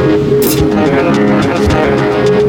I'm gonna go to the hospital.